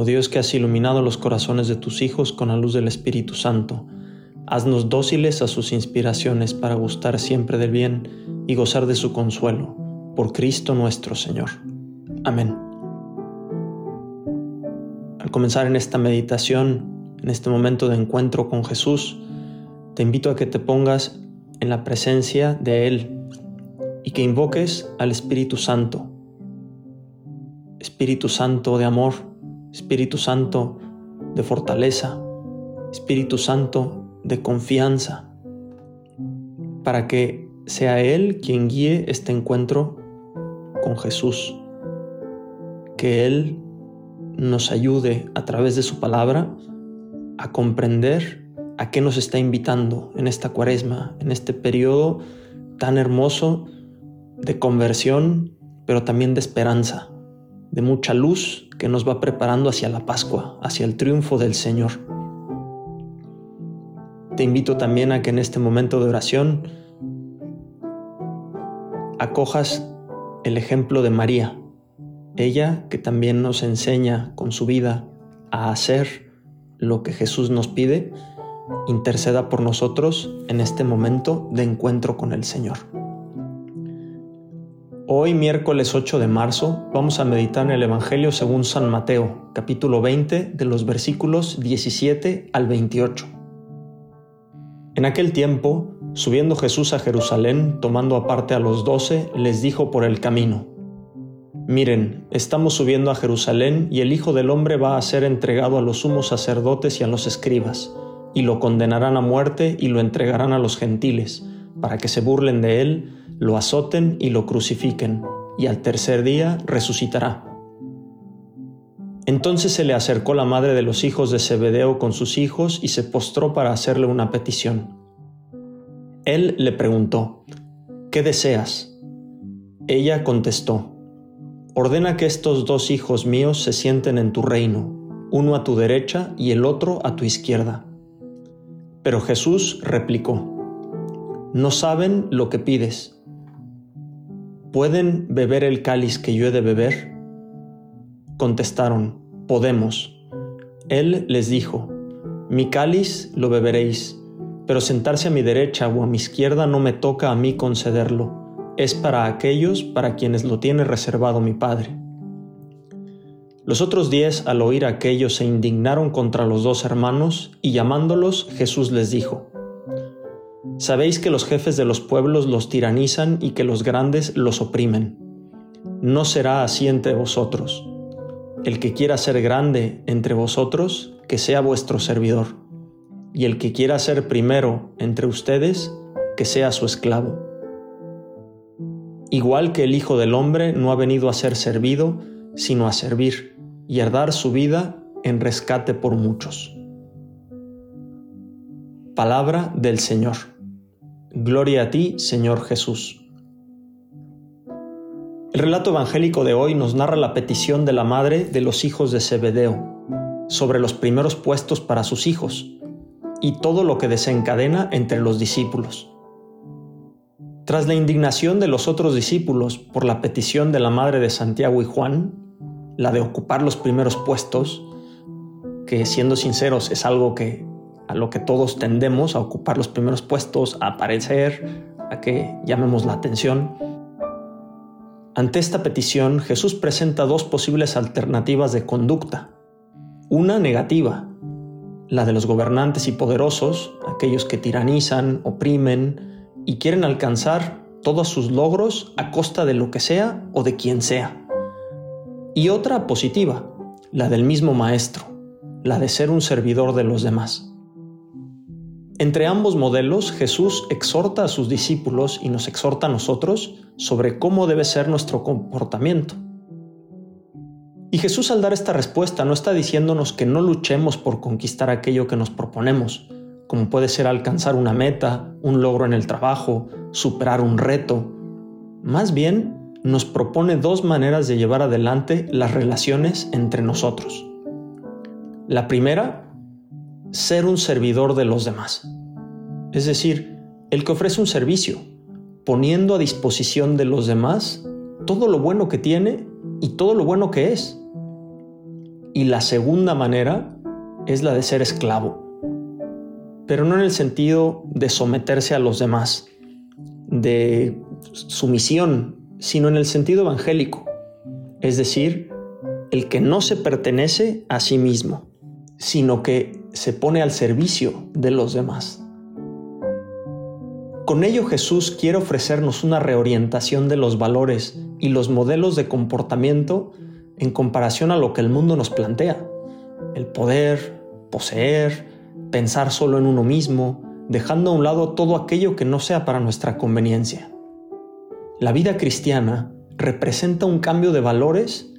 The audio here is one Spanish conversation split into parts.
Oh Dios que has iluminado los corazones de tus hijos con la luz del Espíritu Santo, haznos dóciles a sus inspiraciones para gustar siempre del bien y gozar de su consuelo. Por Cristo nuestro Señor. Amén. Al comenzar en esta meditación, en este momento de encuentro con Jesús, te invito a que te pongas en la presencia de Él y que invoques al Espíritu Santo. Espíritu Santo de amor, Espíritu Santo de fortaleza, Espíritu Santo de confianza, para que sea Él quien guíe este encuentro con Jesús, que Él nos ayude a través de su palabra a comprender a qué nos está invitando en esta cuaresma, en este periodo tan hermoso de conversión, pero también de esperanza de mucha luz que nos va preparando hacia la Pascua, hacia el triunfo del Señor. Te invito también a que en este momento de oración acojas el ejemplo de María, ella que también nos enseña con su vida a hacer lo que Jesús nos pide, interceda por nosotros en este momento de encuentro con el Señor. Hoy, miércoles 8 de marzo, vamos a meditar en el Evangelio según San Mateo, capítulo 20, de los versículos 17 al 28. En aquel tiempo, subiendo Jesús a Jerusalén, tomando aparte a los doce, les dijo por el camino, Miren, estamos subiendo a Jerusalén y el Hijo del Hombre va a ser entregado a los sumos sacerdotes y a los escribas, y lo condenarán a muerte y lo entregarán a los gentiles, para que se burlen de él, lo azoten y lo crucifiquen, y al tercer día resucitará. Entonces se le acercó la madre de los hijos de Zebedeo con sus hijos y se postró para hacerle una petición. Él le preguntó, ¿qué deseas? Ella contestó, ordena que estos dos hijos míos se sienten en tu reino, uno a tu derecha y el otro a tu izquierda. Pero Jesús replicó, no saben lo que pides. ¿Pueden beber el cáliz que yo he de beber? Contestaron, podemos. Él les dijo, mi cáliz lo beberéis, pero sentarse a mi derecha o a mi izquierda no me toca a mí concederlo, es para aquellos para quienes lo tiene reservado mi Padre. Los otros diez al oír aquello se indignaron contra los dos hermanos y llamándolos Jesús les dijo, Sabéis que los jefes de los pueblos los tiranizan y que los grandes los oprimen. No será así entre vosotros. El que quiera ser grande entre vosotros, que sea vuestro servidor. Y el que quiera ser primero entre ustedes, que sea su esclavo. Igual que el Hijo del Hombre no ha venido a ser servido, sino a servir y a dar su vida en rescate por muchos. Palabra del Señor. Gloria a ti, Señor Jesús. El relato evangélico de hoy nos narra la petición de la madre de los hijos de Zebedeo sobre los primeros puestos para sus hijos y todo lo que desencadena entre los discípulos. Tras la indignación de los otros discípulos por la petición de la madre de Santiago y Juan, la de ocupar los primeros puestos, que siendo sinceros es algo que a lo que todos tendemos a ocupar los primeros puestos, a aparecer, a que llamemos la atención. Ante esta petición, Jesús presenta dos posibles alternativas de conducta. Una negativa, la de los gobernantes y poderosos, aquellos que tiranizan, oprimen y quieren alcanzar todos sus logros a costa de lo que sea o de quien sea. Y otra positiva, la del mismo Maestro, la de ser un servidor de los demás. Entre ambos modelos, Jesús exhorta a sus discípulos y nos exhorta a nosotros sobre cómo debe ser nuestro comportamiento. Y Jesús al dar esta respuesta no está diciéndonos que no luchemos por conquistar aquello que nos proponemos, como puede ser alcanzar una meta, un logro en el trabajo, superar un reto. Más bien, nos propone dos maneras de llevar adelante las relaciones entre nosotros. La primera, ser un servidor de los demás. Es decir, el que ofrece un servicio, poniendo a disposición de los demás todo lo bueno que tiene y todo lo bueno que es. Y la segunda manera es la de ser esclavo, pero no en el sentido de someterse a los demás, de sumisión, sino en el sentido evangélico, es decir, el que no se pertenece a sí mismo, sino que se pone al servicio de los demás. Con ello Jesús quiere ofrecernos una reorientación de los valores y los modelos de comportamiento en comparación a lo que el mundo nos plantea. El poder, poseer, pensar solo en uno mismo, dejando a un lado todo aquello que no sea para nuestra conveniencia. La vida cristiana representa un cambio de valores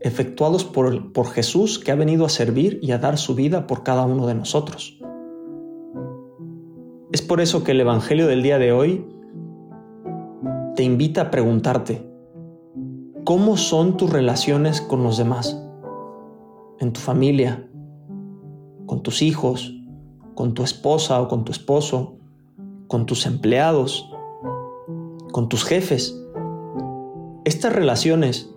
efectuados por, por Jesús que ha venido a servir y a dar su vida por cada uno de nosotros. Es por eso que el Evangelio del día de hoy te invita a preguntarte, ¿cómo son tus relaciones con los demás? En tu familia, con tus hijos, con tu esposa o con tu esposo, con tus empleados, con tus jefes. Estas relaciones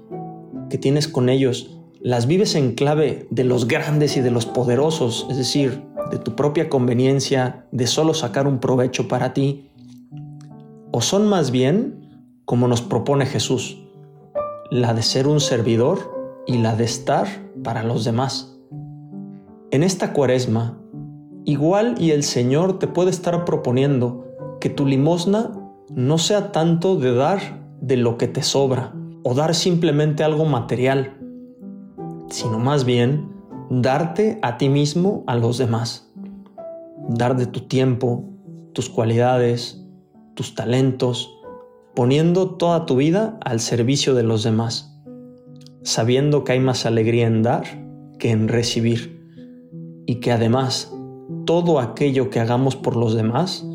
que tienes con ellos, ¿las vives en clave de los grandes y de los poderosos? Es decir, de tu propia conveniencia, de solo sacar un provecho para ti, o son más bien, como nos propone Jesús, la de ser un servidor y la de estar para los demás. En esta cuaresma, igual y el Señor te puede estar proponiendo que tu limosna no sea tanto de dar de lo que te sobra o dar simplemente algo material, sino más bien darte a ti mismo a los demás. Dar de tu tiempo, tus cualidades, tus talentos, poniendo toda tu vida al servicio de los demás, sabiendo que hay más alegría en dar que en recibir y que además todo aquello que hagamos por los demás,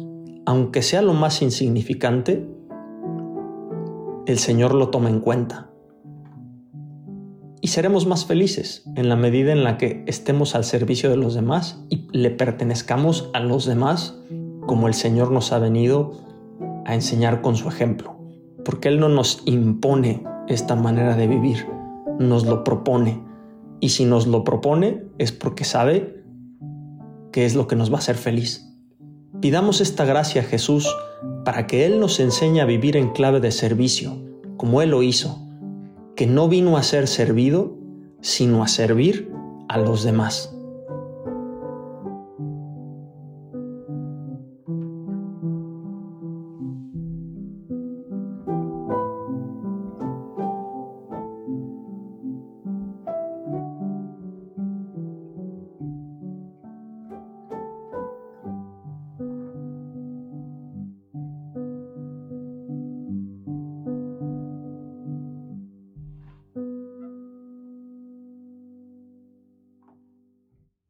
aunque sea lo más insignificante, el Señor lo toma en cuenta y seremos más felices en la medida en la que estemos al servicio de los demás y le pertenezcamos a los demás como el Señor nos ha venido a enseñar con su ejemplo. Porque Él no nos impone esta manera de vivir, nos lo propone. Y si nos lo propone es porque sabe que es lo que nos va a hacer feliz. Pidamos esta gracia a Jesús para que Él nos enseñe a vivir en clave de servicio, como Él lo hizo que no vino a ser servido, sino a servir a los demás.